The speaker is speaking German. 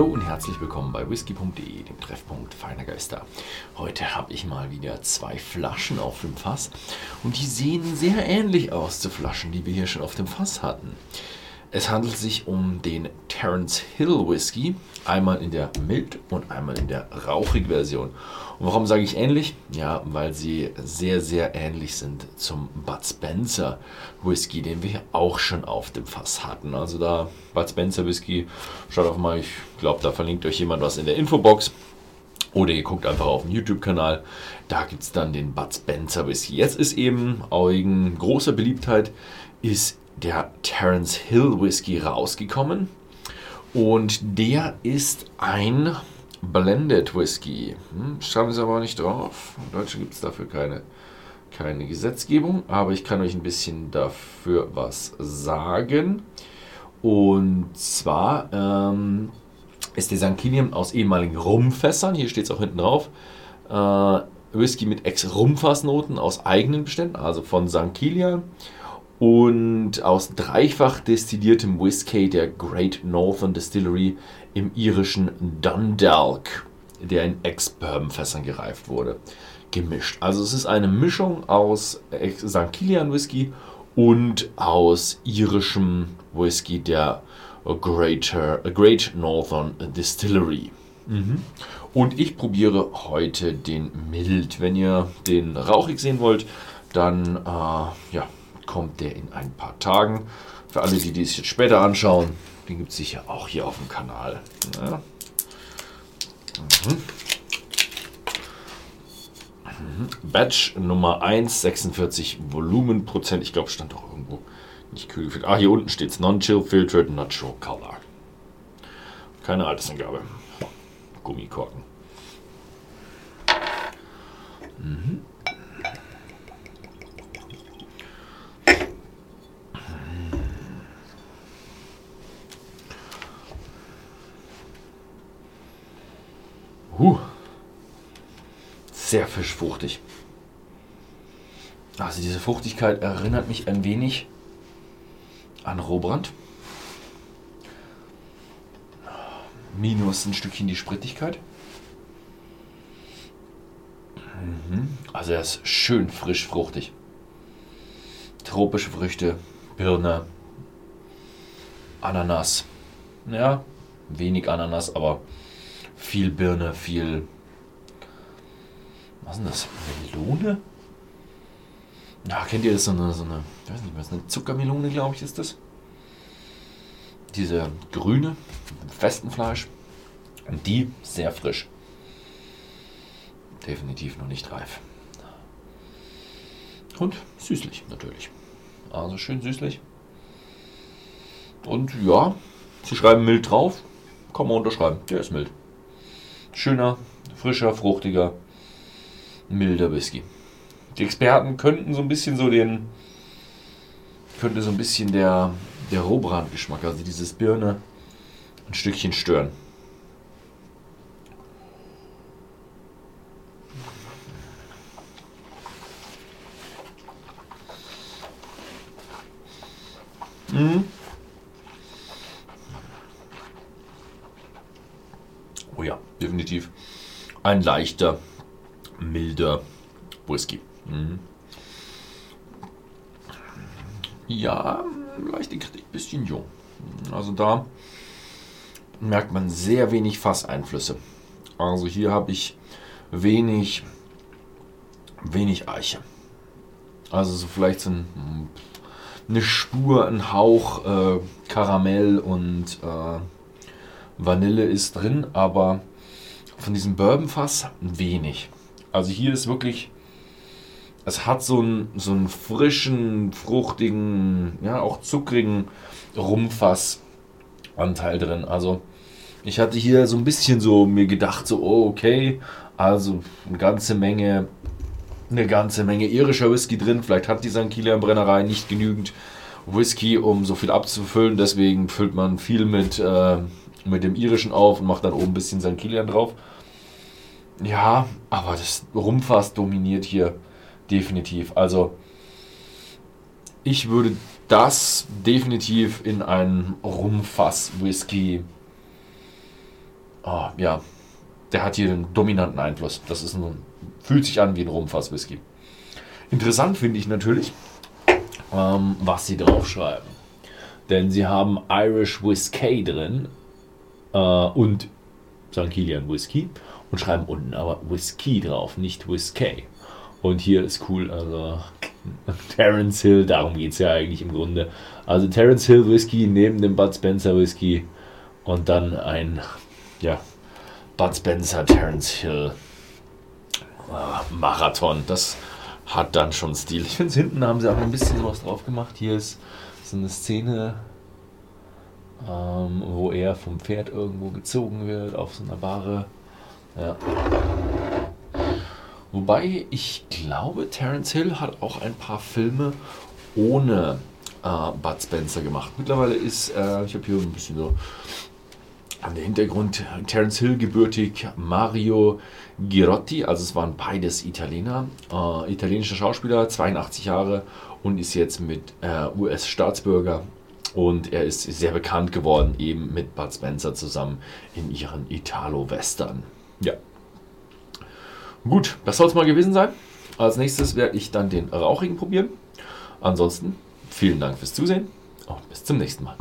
Hallo und herzlich willkommen bei whisky.de, dem Treffpunkt feiner Geister. Heute habe ich mal wieder zwei Flaschen auf dem Fass und die sehen sehr ähnlich aus zu Flaschen, die wir hier schon auf dem Fass hatten. Es handelt sich um den Terence Hill Whisky, einmal in der mild und einmal in der rauchig Version. Und warum sage ich ähnlich? Ja, weil sie sehr, sehr ähnlich sind zum Bud Spencer Whisky, den wir auch schon auf dem Fass hatten. Also da Bud Spencer Whisky, schaut auf mal, ich glaube, da verlinkt euch jemand was in der Infobox. Oder ihr guckt einfach auf den YouTube-Kanal, da gibt es dann den Bud Spencer Whisky. Jetzt ist eben wegen großer Beliebtheit ist der Terence Hill Whisky rausgekommen. Und der ist ein Blended Whisky. Hm, schreiben sie aber nicht drauf. In Deutschland gibt es dafür keine, keine Gesetzgebung, aber ich kann euch ein bisschen dafür was sagen. Und zwar ähm, ist der St. Kilian aus ehemaligen Rumfässern, hier steht es auch hinten drauf, äh, Whisky mit Ex-Rumfassnoten aus eigenen Beständen, also von St. Kilian und aus dreifach destilliertem Whisky der Great Northern Distillery im irischen Dundalk, der in Ex-Bourbon-Fässern gereift wurde, gemischt. Also es ist eine Mischung aus St. Kilian Whisky und aus irischem Whisky der Greater, Great Northern Distillery. Mhm. Und ich probiere heute den mild. Wenn ihr den rauchig sehen wollt, dann äh, ja, kommt der in ein paar Tagen. Für alle, die dies jetzt später anschauen, den gibt es sicher auch hier auf dem Kanal. Ja. Mhm. Mhm. Batch Nummer 1, 46 Volumenprozent. Ich glaube, stand doch irgendwo nicht kühl gefiltert. Ah, hier unten steht es Non-Chill Filtered Natural Color. Keine Altersangabe. Gummikorken. Mhm. Huh. Sehr fischfruchtig. Also diese Fruchtigkeit erinnert mich ein wenig an Rohbrand. Minus ein Stückchen die Sprittigkeit. Mhm. Also er ist schön frisch fruchtig. Tropische Früchte, Birne, Ananas. Ja, wenig Ananas, aber viel Birne, viel. Was ist das? Melone? Ja, kennt ihr das? So eine, so eine, ich weiß nicht was, eine Zuckermelone, glaube ich, ist das. Diese grüne, mit festen Fleisch. Und die sehr frisch. Definitiv noch nicht reif. Und süßlich, natürlich. Also schön süßlich. Und ja, sie schreiben mild drauf. Kann man unterschreiben. Der ist mild schöner, frischer, fruchtiger, milder Whisky. Die Experten könnten so ein bisschen so den, könnte so ein bisschen der, der Rohbrandgeschmack, also dieses Birne, ein Stückchen stören. Mhm. Oh ja, definitiv. Ein leichter, milder Whisky. Mhm. Ja, leichte Kritik, bisschen jung. Also da merkt man sehr wenig Fasseinflüsse. Also hier habe ich wenig, wenig Eiche. Also so vielleicht so ein, eine Spur, ein Hauch äh, Karamell und äh, Vanille ist drin, aber von diesem Bourbonfass wenig. Also hier ist wirklich, es hat so einen, so einen frischen, fruchtigen, ja auch zuckrigen Rumfassanteil drin. Also ich hatte hier so ein bisschen so mir gedacht, so oh, okay, also eine ganze Menge, eine ganze Menge irischer Whisky drin. Vielleicht hat die St. Kilian Brennerei nicht genügend Whisky, um so viel abzufüllen. Deswegen füllt man viel mit äh, mit dem irischen auf und macht dann oben ein bisschen St. Kilian drauf. Ja, aber das Rumfass dominiert hier definitiv. Also ich würde das definitiv in einen Rumfass Whisky oh, ja, der hat hier einen dominanten Einfluss. Das ist ein, fühlt sich an wie ein Rumfass-Whisky. Interessant finde ich natürlich, ähm, was sie draufschreiben. Denn sie haben Irish Whiskey drin äh, und St. Kilian Whisky und schreiben unten aber Whisky drauf, nicht Whiskey. Und hier ist cool, also Terence Hill, darum geht es ja eigentlich im Grunde. Also Terence Hill Whisky neben dem Bud Spencer Whisky und dann ein, ja, Bud Spencer, Terence Hill äh, Marathon. Das hat dann schon Stil. Ich finde, hinten haben sie auch ein bisschen sowas drauf gemacht. Hier ist so eine Szene, ähm, wo er vom Pferd irgendwo gezogen wird auf so einer Bahre. Ja. Wobei ich glaube, Terence Hill hat auch ein paar Filme ohne äh, Bud Spencer gemacht. Mittlerweile ist, äh, ich habe hier ein bisschen so an der Hintergrund Terence Hill gebürtig Mario Girotti, also es waren beides Italiener, äh, italienischer Schauspieler, 82 Jahre und ist jetzt mit äh, US-Staatsbürger und er ist sehr bekannt geworden eben mit Bud Spencer zusammen in ihren Italo-Western. Ja. Gut, das soll es mal gewesen sein. Als nächstes werde ich dann den Rauchigen probieren. Ansonsten vielen Dank fürs Zusehen und bis zum nächsten Mal.